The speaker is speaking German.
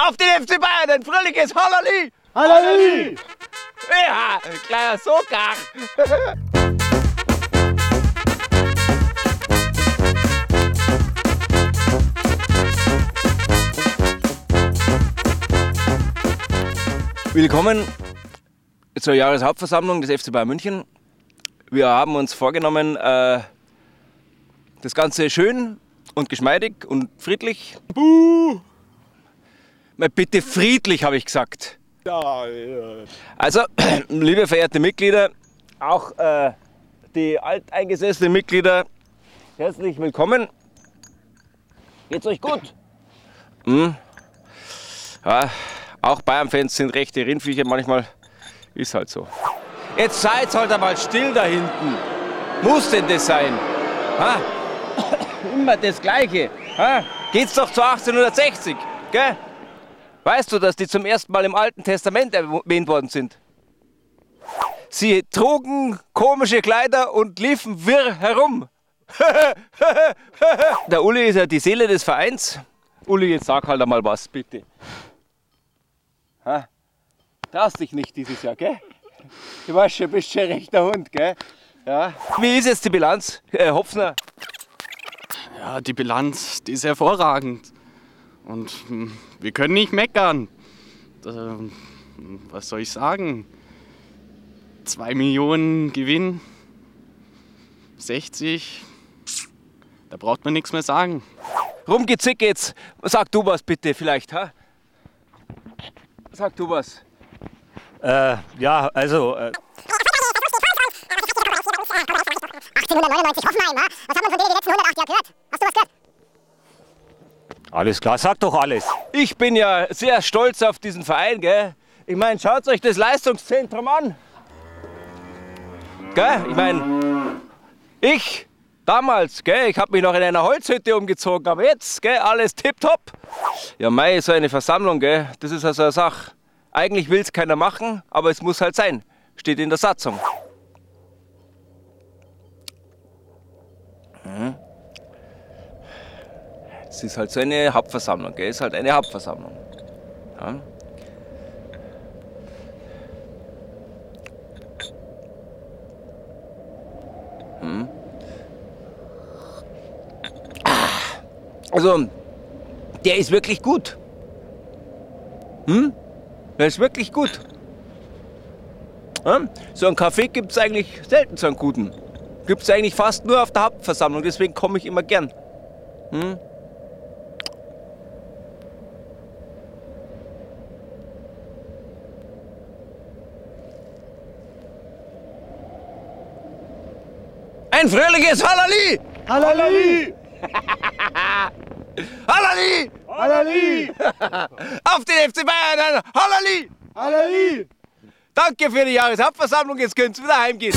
Auf den FC Bayern, ein fröhliches Hallali! Halleluja! Ja, kleiner Sogar! Willkommen zur Jahreshauptversammlung des FC Bayern München. Wir haben uns vorgenommen, äh, das Ganze schön und geschmeidig und friedlich. Buh! Mal bitte friedlich, habe ich gesagt. Also, liebe verehrte Mitglieder, auch äh, die alteingesessenen Mitglieder, herzlich willkommen. Geht's euch gut? Hm? Ja, auch Bayern-Fans sind rechte Rindviecher manchmal. Ist halt so. Jetzt seid halt einmal still da hinten. Muss denn das sein? Ha? Immer das Gleiche. Ha? Geht's doch zu 1860, gell? Weißt du, dass die zum ersten Mal im Alten Testament erwähnt worden sind? Sie trugen komische Kleider und liefen wirr herum. Der Uli ist ja die Seele des Vereins. Uli, jetzt sag halt einmal was, bitte. Ha? Traust dich nicht dieses Jahr, gell? Du weißt schon, bist schon rechter Hund, gell? Ja. Wie ist jetzt die Bilanz, äh, Hopfner? Ja, die Bilanz, die ist hervorragend. Und hm, wir können nicht meckern. Was soll ich sagen? Zwei Millionen Gewinn, 60, da braucht man nichts mehr sagen. Rumgezick jetzt. Sag du was bitte vielleicht, ha? Sag du was. Äh, ja, also. Äh, 1899 Hoffenheim, wa? Was hat man von denen die letzten 108 Jahre gehört? Hast du was gehört? Alles klar, sag doch alles. Ich bin ja sehr stolz auf diesen Verein, gell? Ich meine, schaut euch das Leistungszentrum an. Gell? Ich meine, ich damals, gell, ich habe mich noch in einer Holzhütte umgezogen, aber jetzt, gell, alles tipptopp. Ja, Mai, so eine Versammlung, gell, das ist also eine Sache. Eigentlich will es keiner machen, aber es muss halt sein. Steht in der Satzung. Es ist halt so eine Hauptversammlung, gell? Es ist halt eine Hauptversammlung. Ja. Hm. Also, der ist wirklich gut. Hm? Der ist wirklich gut. Ja? So einen Kaffee gibt es eigentlich selten, so einen guten. Gibt es eigentlich fast nur auf der Hauptversammlung, deswegen komme ich immer gern. Hm? Ein fröhliches Hallali! Halleluja! Hallali! Halleluja! Auf den FC Bayern! Hallali! Halleluja! Danke für die Jahreshauptversammlung, jetzt könnt ihr wieder heimgehen.